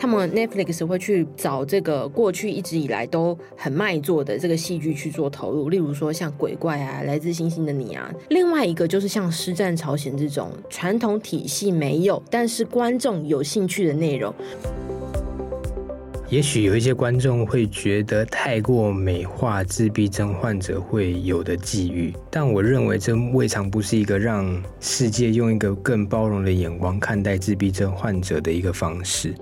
他们 Netflix 会去找这个过去一直以来都很卖座的这个戏剧去做投入，例如说像鬼怪啊、来自星星的你啊。另外一个就是像师战朝鲜这种传统体系没有，但是观众有兴趣的内容。也许有一些观众会觉得太过美化自闭症患者会有的际遇，但我认为这未尝不是一个让世界用一个更包容的眼光看待自闭症患者的一个方式。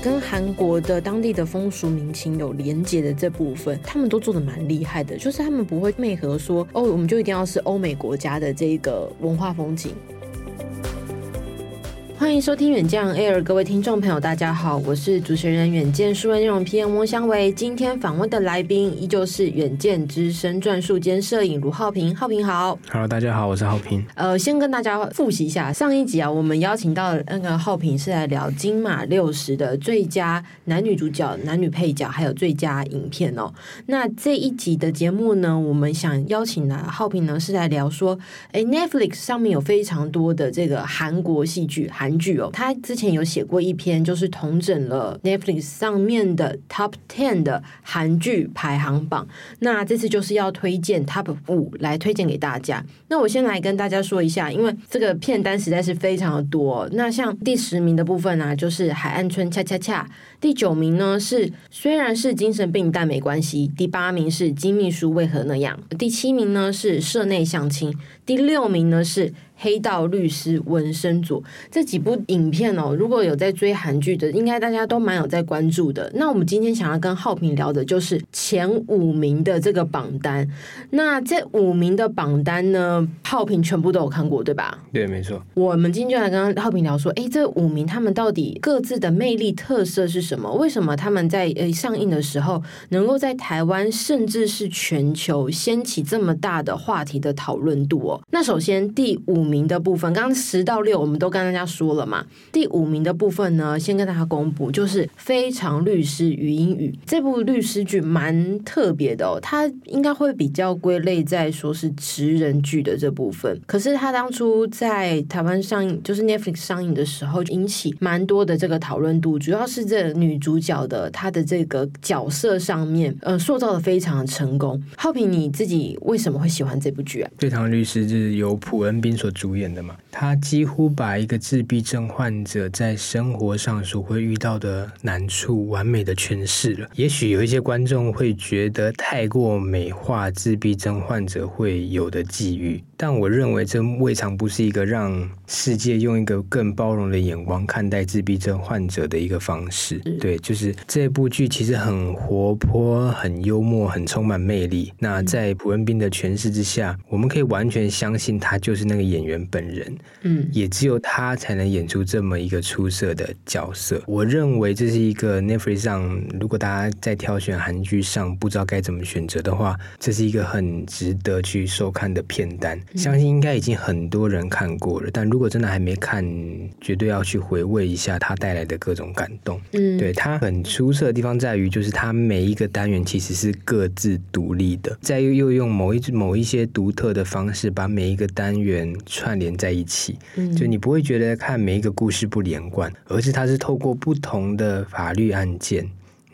跟韩国的当地的风俗民情有连接的这部分，他们都做的蛮厉害的，就是他们不会媚合说哦，我们就一定要是欧美国家的这个文化风景。欢迎收听远见 Air，各位听众朋友，大家好，我是主持人远见数位内容 PM 翁香维。今天访问的来宾依旧是远见资深撰述兼摄影卢浩平，浩平好。Hello，大家好，我是浩平。呃，先跟大家复习一下上一集啊，我们邀请到那个浩平是来聊金马六十的最佳男女主角、男女配角，还有最佳影片哦。那这一集的节目呢，我们想邀请来浩平呢是来聊说，哎，Netflix 上面有非常多的这个韩国戏剧韩。韩剧哦，他之前有写过一篇，就是统整了 Netflix 上面的 Top Ten 的韩剧排行榜。那这次就是要推荐 Top 五来推荐给大家。那我先来跟大家说一下，因为这个片单实在是非常的多。那像第十名的部分呢、就是《海岸村恰恰恰》；第九名呢是虽然是精神病，但没关系；第八名是《金秘书为何那样》；第七名呢是《社内相亲》；第六名呢是。黑道律师文森佐这几部影片哦，如果有在追韩剧的，应该大家都蛮有在关注的。那我们今天想要跟浩平聊的就是前五名的这个榜单。那这五名的榜单呢，浩平全部都有看过，对吧？对，没错。我们今天就来跟浩平聊说，哎，这五名他们到底各自的魅力特色是什么？为什么他们在呃上映的时候，能够在台湾甚至是全球掀起这么大的话题的讨论度哦？那首先第五名的部分，刚刚十到六我们都跟大家说了嘛。第五名的部分呢，先跟大家公布，就是《非常律师禹英语》这部律师剧蛮特别的哦，它应该会比较归类在说是职人剧的这部分。可是它当初在台湾上映，就是 Netflix 上映的时候，引起蛮多的这个讨论度，主要是这女主角的她的这个角色上面，呃，塑造的非常成功。浩平，你自己为什么会喜欢这部剧啊？《非常律师》是由朴恩斌所主演的嘛，他几乎把一个自闭症患者在生活上所会遇到的难处完美的诠释了。也许有一些观众会觉得太过美化自闭症患者会有的际遇，但我认为这未尝不是一个让世界用一个更包容的眼光看待自闭症患者的一个方式。对，就是这部剧其实很活泼、很幽默、很充满魅力。那在朴恩斌的诠释之下，我们可以完全相信他就是那个演员。本人，嗯，也只有他才能演出这么一个出色的角色。我认为这是一个 Netflix 上，如果大家在挑选韩剧上不知道该怎么选择的话，这是一个很值得去收看的片单。相信应该已经很多人看过了，但如果真的还没看，绝对要去回味一下它带来的各种感动。嗯，对，它很出色的地方在于，就是它每一个单元其实是各自独立的，再又又用某一某一些独特的方式把每一个单元。串联在一起，就你不会觉得看每一个故事不连贯，而是它是透过不同的法律案件，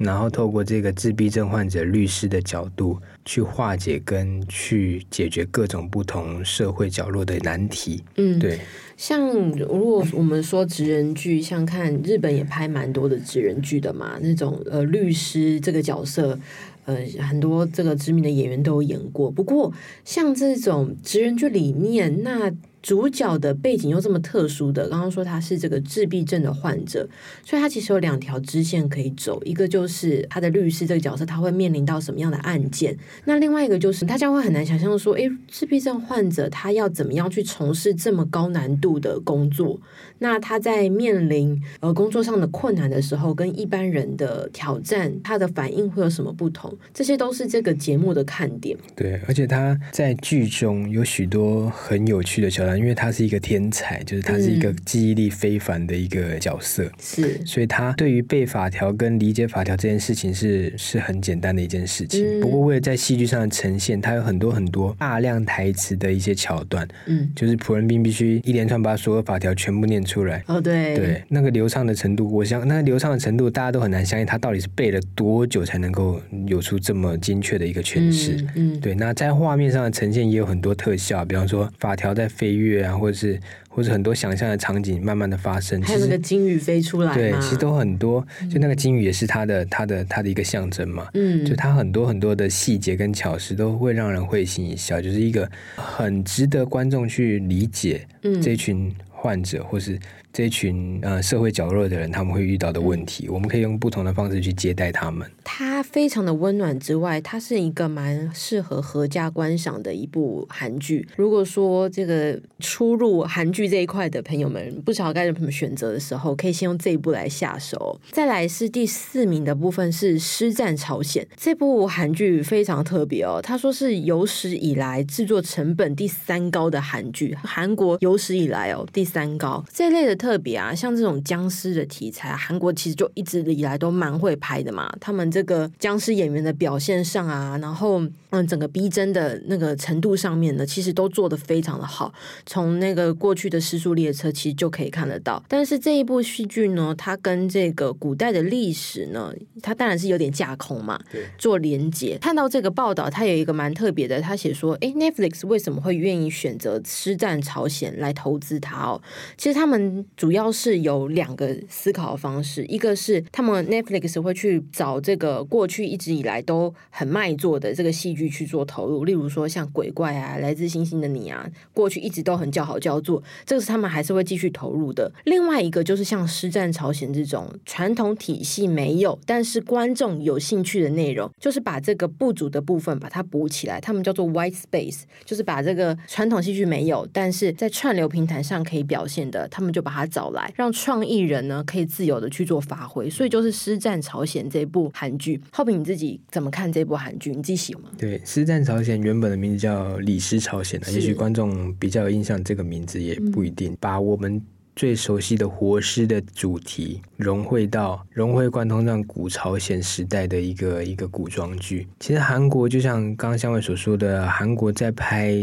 然后透过这个自闭症患者律师的角度去化解跟去解决各种不同社会角落的难题。嗯，对。像如果我们说职人剧，像看日本也拍蛮多的职人剧的嘛，那种呃律师这个角色。呃，很多这个知名的演员都有演过。不过，像这种职人剧里面，那主角的背景又这么特殊的，刚刚说他是这个自闭症的患者，所以他其实有两条支线可以走。一个就是他的律师这个角色，他会面临到什么样的案件？那另外一个就是大家会很难想象说，诶，自闭症患者他要怎么样去从事这么高难度的工作？那他在面临呃工作上的困难的时候，跟一般人的挑战，他的反应会有什么不同？这些都是这个节目的看点。对，而且他在剧中有许多很有趣的桥段因为他是一个天才，就是他是一个记忆力非凡的一个角色，是，所以他对于背法条跟理解法条这件事情是是很简单的一件事情。嗯、不过为了在戏剧上的呈现，他有很多很多大量台词的一些桥段，嗯，就是朴恩斌必须一连串把所有法条全部念出来。哦，对，对，那个流畅的程度，我想那个流畅的程度，大家都很难相信他到底是背了多久才能够有出这么精确的一个诠释。嗯，嗯对，那在画面上的呈现也有很多特效，比方说法条在飞跃啊，或者是。或者很多想象的场景慢慢的发生，还有那个金鱼飞出来，对，其实都很多。就那个金鱼也是它的、它的、它的一个象征嘛。嗯，就它很多很多的细节跟巧思都会让人会心一笑，就是一个很值得观众去理解这群患者，或是。这一群呃社会角落的人，他们会遇到的问题，我们可以用不同的方式去接待他们。它非常的温暖之外，它是一个蛮适合合家观赏的一部韩剧。如果说这个初入韩剧这一块的朋友们不知道该怎么选择的时候，可以先用这一部来下手。再来是第四名的部分是《师战朝鲜》这部韩剧非常特别哦，他说是有史以来制作成本第三高的韩剧，韩国有史以来哦第三高这类的。特别啊，像这种僵尸的题材，韩国其实就一直以来都蛮会拍的嘛。他们这个僵尸演员的表现上啊，然后嗯，整个逼真的那个程度上面呢，其实都做得非常的好。从那个过去的失速列车其实就可以看得到。但是这一部戏剧呢，它跟这个古代的历史呢，它当然是有点架空嘛，对，做连接。看到这个报道，它有一个蛮特别的，他写说，哎，Netflix 为什么会愿意选择《师战朝鲜》来投资它哦？其实他们。主要是有两个思考的方式，一个是他们 Netflix 会去找这个过去一直以来都很卖座的这个戏剧去做投入，例如说像鬼怪啊、来自星星的你啊，过去一直都很叫好叫座，这个是他们还是会继续投入的。另外一个就是像《师战朝鲜》这种传统体系没有，但是观众有兴趣的内容，就是把这个不足的部分把它补起来，他们叫做 White Space，就是把这个传统戏剧没有，但是在串流平台上可以表现的，他们就把它。找来让创意人呢可以自由的去做发挥，所以就是《师战朝鲜》这部韩剧。浩平你自己怎么看这部韩剧？你自己喜欢吗？对，《师战朝鲜》原本的名字叫《李师朝鲜》啊，也许观众比较有印象，这个名字也不一定。把我们最熟悉的活尸的主题融汇到融会贯通，让古朝鲜时代的一个一个古装剧。其实韩国就像刚刚香伟所说的，韩国在拍。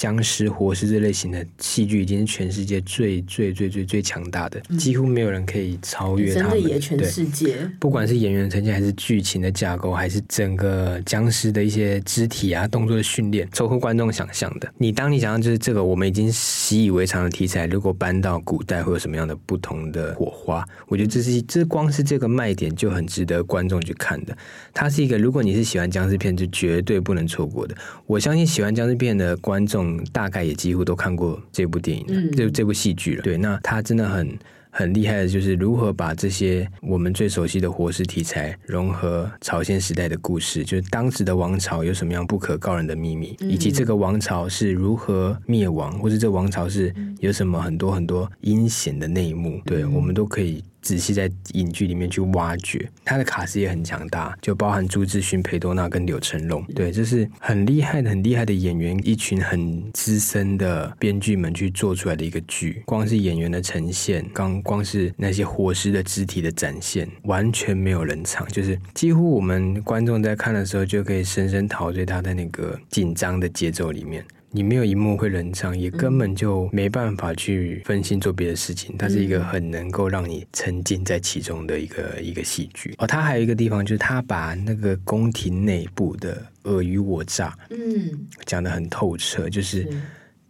僵尸、活尸这类型的戏剧已经是全世界最最最最最强大的，嗯，几乎没有人可以超越他们。真的也全世界，不管是演员的呈现，还是剧情的架构，还是整个僵尸的一些肢体啊、动作的训练，超乎观众想象的。你当你想象就是这个，我们已经习以为常的题材，如果搬到古代，会有什么样的不同的火花？我觉得这是这光是这个卖点就很值得观众去看的。它是一个，如果你是喜欢僵尸片，就绝对不能错过的。我相信喜欢僵尸片的观众。大概也几乎都看过这部电影了，嗯、这这部戏剧了。对，那他真的很很厉害的，就是如何把这些我们最熟悉的活尸题材融合朝鲜时代的故事，就是当时的王朝有什么样不可告人的秘密，嗯、以及这个王朝是如何灭亡，或者这王朝是有什么很多很多阴险的内幕，对，我们都可以。仔细在影剧里面去挖掘，他的卡司也很强大，就包含朱智勋、裴多娜跟柳成龙，对，这是很厉害、很厉害的演员，一群很资深的编剧们去做出来的一个剧。光是演员的呈现，刚光是那些活尸的肢体的展现，完全没有冷场，就是几乎我们观众在看的时候就可以深深陶醉他的那个紧张的节奏里面。你没有一幕会冷场，也根本就没办法去分心做别的事情。它是一个很能够让你沉浸在其中的一个一个戏剧。哦，它还有一个地方就是它把那个宫廷内部的尔虞我诈，嗯，讲得很透彻，就是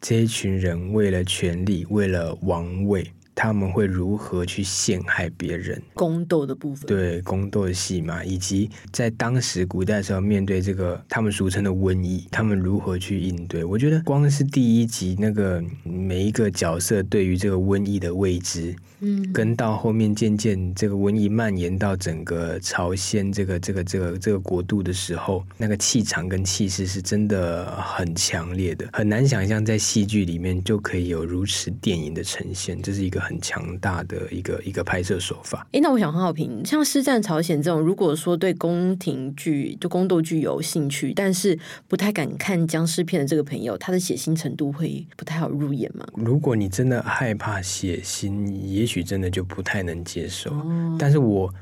这一群人为了权力，为了王位。他们会如何去陷害别人？宫斗的部分，对宫斗的戏嘛，以及在当时古代的时候面对这个他们俗称的瘟疫，他们如何去应对？我觉得光是第一集那个每一个角色对于这个瘟疫的未知。嗯，跟到后面渐渐这个瘟疫蔓延到整个朝鲜这个这个这个这个国度的时候，那个气场跟气势是真的很强烈的，很难想象在戏剧里面就可以有如此电影的呈现，这是一个很很强大的一个一个拍摄手法。哎，那我想很好评，像《师战朝鲜》这种，如果说对宫廷剧就宫斗剧有兴趣，但是不太敢看僵尸片的这个朋友，他的血腥程度会不太好入眼吗？如果你真的害怕血腥，也许真的就不太能接受。哦、但是我。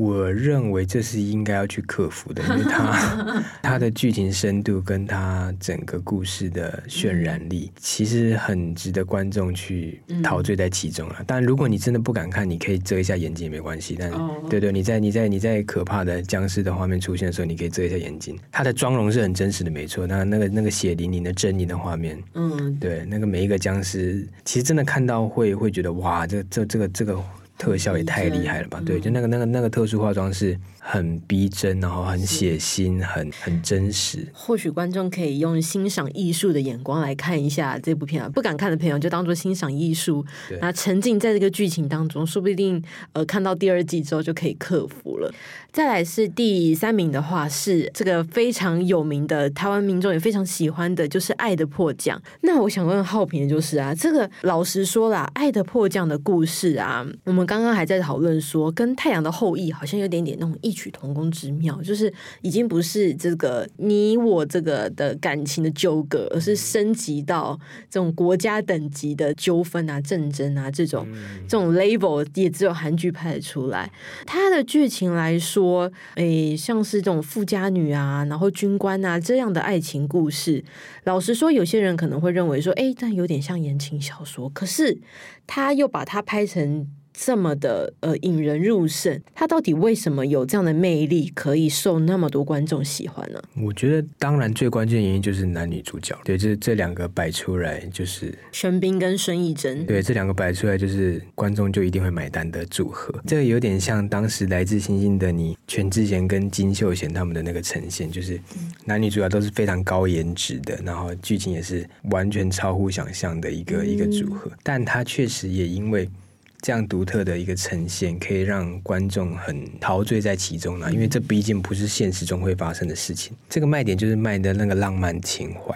我认为这是应该要去克服的，因为它它 的剧情深度跟它整个故事的渲染力，其实很值得观众去陶醉在其中啊。当然，如果你真的不敢看，你可以遮一下眼睛也没关系。但对对，你在你在你在可怕的僵尸的画面出现的时候，你可以遮一下眼睛。它的妆容是很真实的，没错。那那个那个血淋淋的狰狞的画面，嗯，对，那个每一个僵尸，其实真的看到会会觉得哇，这这这个这个。特效也太厉害了吧！对，就那个那个那个特殊化妆是。很逼真，然后很写心，很很真实。或许观众可以用欣赏艺术的眼光来看一下这部片啊，不敢看的朋友就当做欣赏艺术，那沉浸在这个剧情当中，说不定呃看到第二季之后就可以克服了。再来是第三名的话，是这个非常有名的台湾民众也非常喜欢的，就是《爱的迫降》。那我想问浩平的就是啊，这个老实说啦，《爱的迫降》的故事啊，我们刚刚还在讨论说，跟《太阳的后裔》好像有点点那种异曲同工之妙，就是已经不是这个你我这个的感情的纠葛，而是升级到这种国家等级的纠纷啊、战争啊这种这种 label 也只有韩剧拍得出来。它的剧情来说，诶，像是这种富家女啊，然后军官啊这样的爱情故事，老实说，有些人可能会认为说，诶，但有点像言情小说，可是他又把它拍成。这么的呃引人入胜，他到底为什么有这样的魅力，可以受那么多观众喜欢呢？我觉得，当然最关键原因就是男女主角，对，这这两个摆出来就是玄彬跟孙艺珍，对，这两个摆出来就是观众就一定会买单的组合。这个有点像当时来自星星的你，全智贤跟金秀贤他们的那个呈现，就是男女主角都是非常高颜值的，然后剧情也是完全超乎想象的一个、嗯、一个组合，但他确实也因为。这样独特的一个呈现，可以让观众很陶醉在其中呢，因为这毕竟不是现实中会发生的事情。这个卖点就是卖的那个浪漫情怀。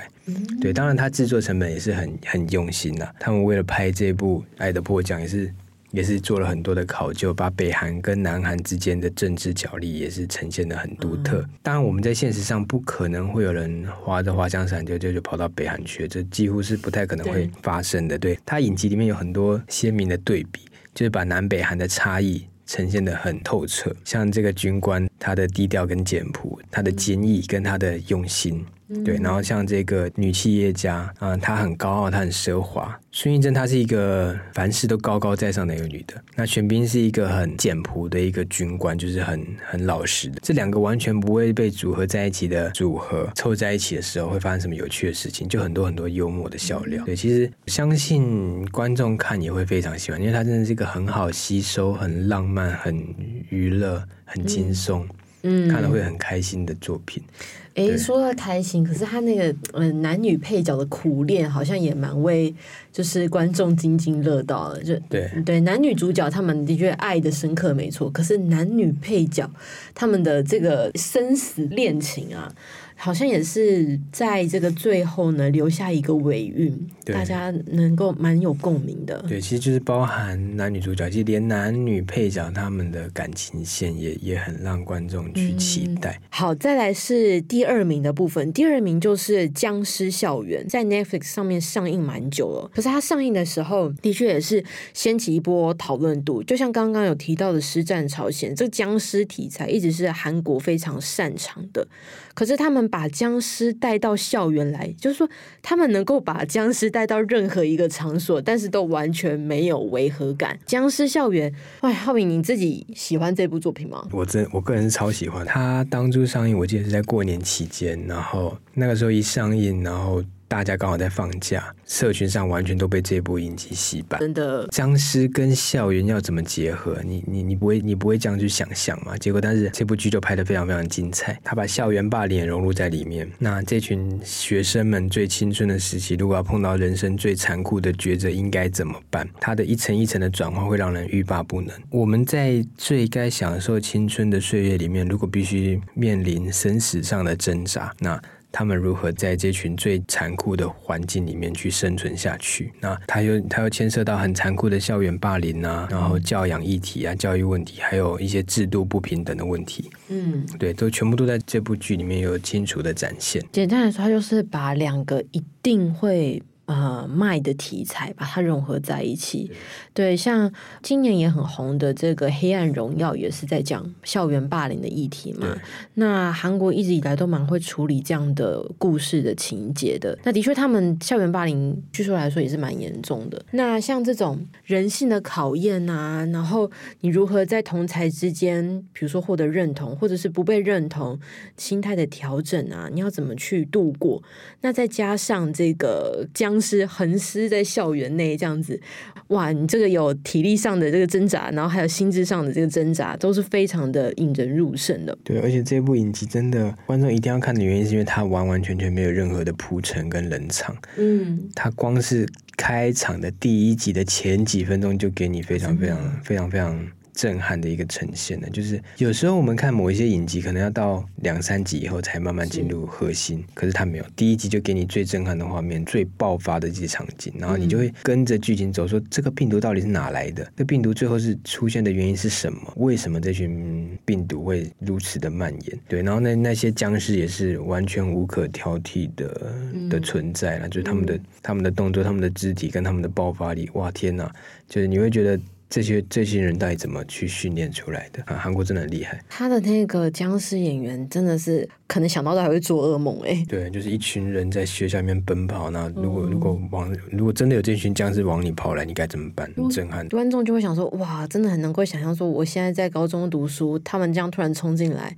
对，当然它制作成本也是很很用心呐。他们为了拍这部《爱的迫降》，也是也是做了很多的考究，把北韩跟南韩之间的政治角力也是呈现的很独特。当然，我们在现实上不可能会有人划着滑翔伞就就就跑到北韩去，这几乎是不太可能会发生的。对，它影集里面有很多鲜明的对比。就是把南北韩的差异呈现得很透彻，像这个军官，他的低调跟简朴，他的坚毅跟他的用心。对，然后像这个女企业家啊、呃，她很高傲，她很奢华。孙艺珍她是一个凡事都高高在上的一个女的。那玄彬是一个很简朴的一个军官，就是很很老实的。这两个完全不会被组合在一起的组合，凑在一起的时候会发生什么有趣的事情？就很多很多幽默的笑料。对，其实相信观众看也会非常喜欢，因为它真的是一个很好吸收、很浪漫、很娱乐、很轻松，嗯，看了会很开心的作品。哎，说到开心，可是他那个嗯、呃、男女配角的苦恋，好像也蛮为就是观众津津乐道的。就对对，男女主角他们的确爱的深刻没错，可是男女配角他们的这个生死恋情啊。好像也是在这个最后呢，留下一个尾韵，大家能够蛮有共鸣的。对，其实就是包含男女主角，其实连男女配角他们的感情线也也很让观众去期待。嗯。好，再来是第二名的部分，第二名就是《僵尸校园》，在 Netflix 上面上映蛮久了，可是它上映的时候的确也是掀起一波讨论度。就像刚刚有提到的《尸战朝鲜》，这个僵尸题材一直是韩国非常擅长的。可是他们把僵尸带到校园来，就是说他们能够把僵尸带到任何一个场所，但是都完全没有违和感。僵尸校园，哎，浩明，你自己喜欢这部作品吗？我真我个人是超喜欢。他当初上映，我记得是在过年期间，然后那个时候一上映，然后。大家刚好在放假，社群上完全都被这部影集洗版。真的，僵尸跟校园要怎么结合？你你你不会你不会这样去想象嘛？结果，但是这部剧就拍得非常非常精彩。他把校园霸凌也融入在里面。那这群学生们最青春的时期，如果要碰到人生最残酷的抉择，应该怎么办？他的一层一层的转换会让人欲罢不能。我们在最该享受青春的岁月里面，如果必须面临生死上的挣扎，那。他们如何在这群最残酷的环境里面去生存下去。那他又他又牵涉到很残酷的校园霸凌啊，然后教养议题啊、教育问题，还有一些制度不平等的问题。嗯，对，都全部都在这部剧里面有清楚的展现。简单来说，他就是把两个一定会。呃，卖的题材把它融合在一起，对，像今年也很红的这个《黑暗荣耀》也是在讲校园霸凌的议题嘛。那韩国一直以来都蛮会处理这样的故事的情节的。那的确，他们校园霸凌据说来说也是蛮严重的。那像这种人性的考验啊，然后你如何在同才之间，比如说获得认同，或者是不被认同，心态的调整啊，你要怎么去度过？那再加上这个将。僵尸横尸在校园内这样子，哇！你这个有体力上的这个挣扎，然后还有心智上的这个挣扎，都是非常的引人入胜的。对，而且这部影集真的观众一定要看的原因，是因为它完完全全没有任何的铺陈跟冷场。嗯，它光是开场的第一集的前几分钟，就给你非常非常非常非常。震撼的一个呈现呢，就是有时候我们看某一些影集，可能要到两三集以后才慢慢进入核心，是可是他没有，第一集就给你最震撼的画面、最爆发的这些场景，然后你就会跟着剧情走，说这个病毒到底是哪来的？这病毒最后是出现的原因是什么？为什么这群病毒会如此的蔓延？对，然后那那些僵尸也是完全无可挑剔的的存在了，就是他们的他们的动作、他们的肢体跟他们的爆发力，哇天哪！就是你会觉得。这些这些人到底怎么去训练出来的啊？韩国真的很厉害。他的那个僵尸演员真的是可能想到都还会做噩梦哎。对，就是一群人在学校里面奔跑，那如果、嗯、如果往如果真的有这群僵尸往你跑来，你该怎么办？很震撼。观众就会想说：哇，真的很能够想象说，我现在在高中读书，他们这样突然冲进来。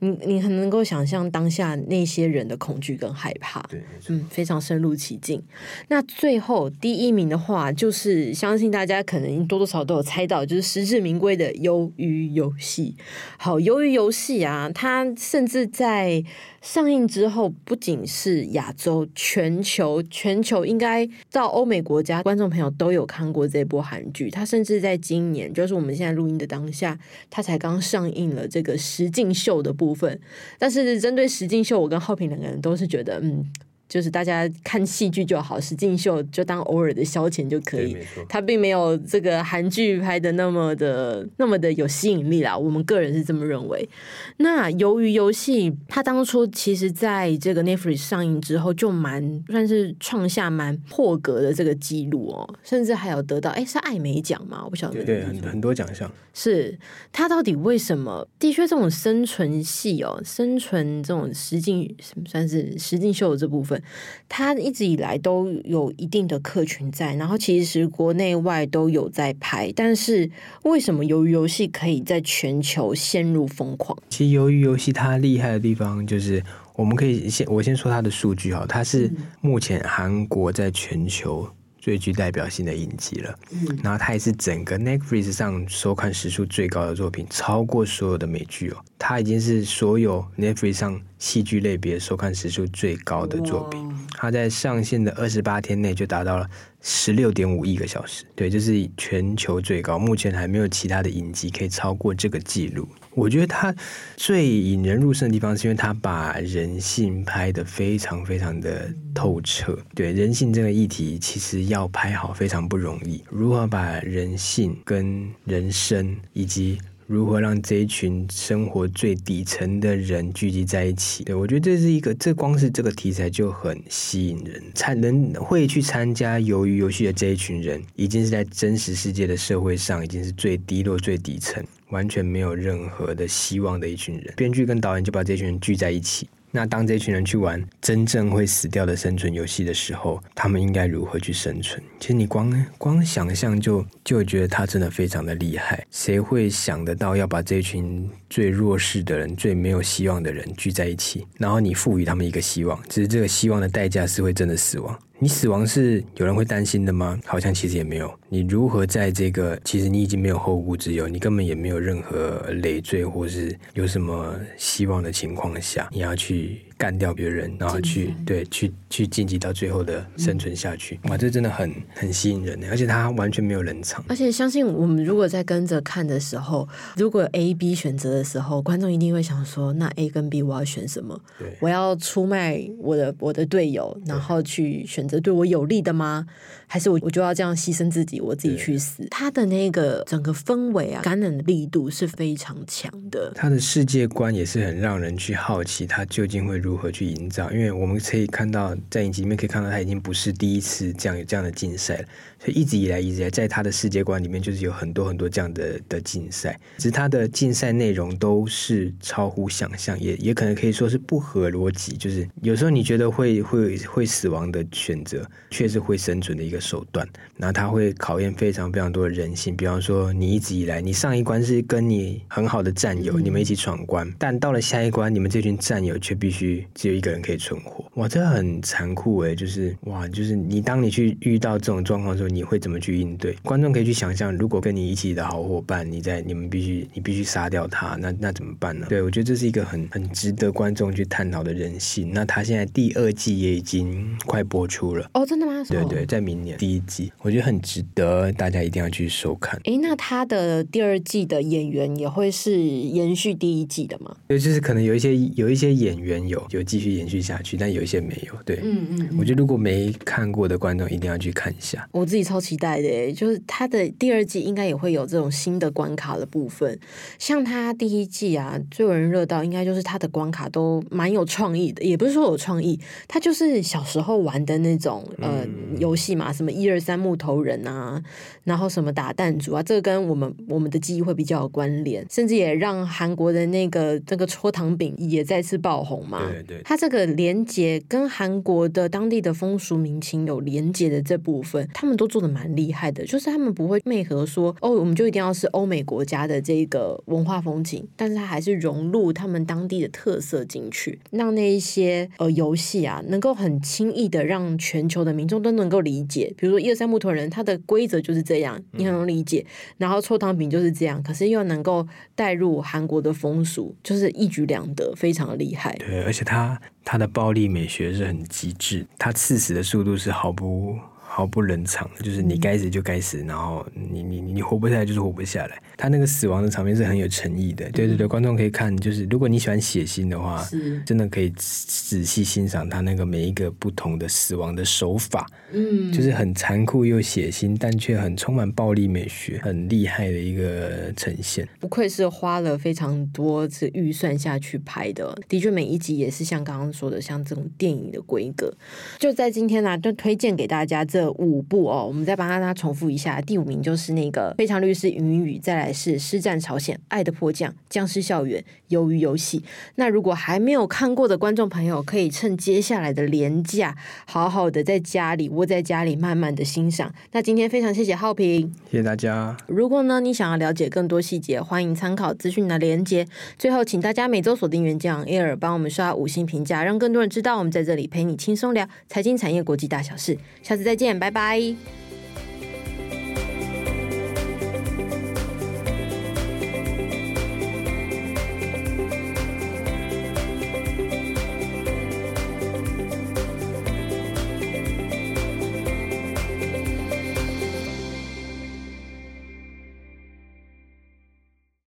你你很能够想象当下那些人的恐惧跟害怕，对，嗯，非常深入其境。那最后第一名的话，就是相信大家可能多多少少都有猜到，就是实至名归的《鱿鱼游戏》。好，《鱿鱼游戏》啊，它甚至在。上映之后，不仅是亚洲，全球全球应该到欧美国家，观众朋友都有看过这部韩剧。它甚至在今年，就是我们现在录音的当下，它才刚上映了这个实境秀的部部分。但是针对石敬秀，我跟浩平两个人都是觉得，嗯。就是大家看戏剧就好，实境秀就当偶尔的消遣就可以。他并没有这个韩剧拍的那么的那么的有吸引力啦。我们个人是这么认为。那由于游戏，它当初其实在这个 Netflix 上映之后，就蛮算是创下蛮破格的这个记录哦，甚至还有得到哎是艾美奖吗？我不晓得。对，很很多奖项。是他到底为什么？的确，这种生存戏哦，生存这种实境算是实境秀的这部分。他一直以来都有一定的客群在，然后其实国内外都有在拍，但是为什么鱿鱼游戏可以在全球陷入疯狂？其实鱿鱼游戏它厉害的地方就是，我们可以先我先说它的数据哈，它是目前韩国在全球。最具代表性的影集了，嗯，然后它也是整个 Netflix 上收看时数最高的作品，超过所有的美剧哦，它已经是所有 Netflix 上戏剧类别收看时数最高的作品，它在上线的二十八天内就达到了十六点五亿个小时，对，这是全球最高，目前还没有其他的影集可以超过这个记录。我觉得它最引人入胜的地方，是因为它把人性拍得非常非常的透彻。对，人性这个议题，其实要拍好非常不容易。如何把人性跟人生，以及如何让这一群生活最底层的人聚集在一起？对，我觉得这是一个，这光是这个题材就很吸引人。参能会去参加鱿鱼游戏的这一群人，已经是在真实世界的社会上，已经是最低落、最底层。完全没有任何的希望的一群人，编剧跟导演就把这群人聚在一起。那当这群人去玩真正会死掉的生存游戏的时候，他们应该如何去生存？其实你光光想象就就觉得他真的非常的厉害。谁会想得到要把这群最弱势的人、最没有希望的人聚在一起，然后你赋予他们一个希望，只是这个希望的代价是会真的死亡。你死亡是有人会担心的吗？好像其实也没有。你如何在这个其实你已经没有后顾之忧，你根本也没有任何累赘或是有什么希望的情况下，你要去干掉别人，然后去对去去晋级到最后的生存下去。嗯、哇，这真的很很吸引人的，而且他完全没有冷场。而且相信我们如果在跟着看的时候，如果 A、B 选择的时候，观众一定会想说：那 A 跟 B 我要选什么？对，我要出卖我的我的队友，然后去选择对我有利的吗？还是我我就要这样牺牲自己，我自己去死？他的那个整个氛围啊，感染的力度是非常强的。他的世界观也是很让人去好奇，他究竟会如如何去营造？因为我们可以看到，在影集里面可以看到，他已经不是第一次这样有这样的竞赛了。所以一直以来，一直以来，在他的世界观里面，就是有很多很多这样的的竞赛，只是他的竞赛内容都是超乎想象，也也可能可以说是不合逻辑。就是有时候你觉得会会会死亡的选择，却是会生存的一个手段。然后他会考验非常非常多的人性，比方说，你一直以来，你上一关是跟你很好的战友，你们一起闯关，但到了下一关，你们这群战友却必须只有一个人可以存活。哇，这很残酷哎！就是哇，就是你当你去遇到这种状况的时候。你会怎么去应对？观众可以去想象，如果跟你一起的好伙伴，你在你们必须你必须杀掉他，那那怎么办呢？对，我觉得这是一个很很值得观众去探讨的人性。那他现在第二季也已经快播出了哦，真的吗？对对，在明年第一季，我觉得很值得大家一定要去收看。哎，那他的第二季的演员也会是延续第一季的吗？对，就是可能有一些有一些演员有有继续延续下去，但有一些没有。对，嗯嗯，嗯，我觉得如果没看过的观众一定要去看一下。我自己。超期待的，就是他的第二季应该也会有这种新的关卡的部分。像他第一季啊，最有人热到，应该就是他的关卡都蛮有创意的，也不是说有创意，他就是小时候玩的那种呃游戏嘛，什么一二三木头人啊，然后什么打弹珠啊，这个跟我们我们的记忆会比较有关联，甚至也让韩国的那个这个搓糖饼也再次爆红嘛。对对，他这个连接跟韩国的当地的风俗民情有连接的这部分，他们都做的蛮厉害的，就是他们不会媚合说哦，我们就一定要是欧美国家的这个文化风景，但是他还是融入他们当地的特色进去，让那一些呃游戏啊，能够很轻易的让全球的民众都能够理解。比如说一二三木头人，它的规则就是这样，你很容易理解。然后臭汤饼就是这样，可是又能够带入韩国的风俗，就是一举两得，非常的厉害。对，而且他他的暴力美学是很极致，他刺死的速度是毫不。毫不冷场，就是你该死就该死，然后你你你活不下来就是活不下来。他那个死亡的场面是很有诚意的，对对对，观众可以看，就是如果你喜欢血腥的话，真的可以仔细欣赏他那个每一个不同的死亡的手法，嗯，就是很残酷又血腥，但却很充满暴力美学，很厉害的一个呈现。不愧是花了非常多次预算下去拍的，的确每一集也是像刚刚说的，像这种电影的规格。就在今天呢、啊，就推荐给大家这。的五部哦，我们再帮大家重复一下。第五名就是那个《非常律师禹英雨》，再来是《师战朝鲜》、《爱的迫降》、《僵尸校园》、《鱿鱼游戏》。那如果还没有看过的观众朋友，可以趁接下来的连假，好好的在家里窝在家里，慢慢的欣赏。那今天非常谢谢浩平，谢谢大家。如果呢你想要了解更多细节，欢迎参考资讯的连接。最后，请大家每周锁定原酱 Air，帮我们刷五星评价，让更多人知道我们在这里陪你轻松聊财经产业国际大小事。下次再见。拜拜。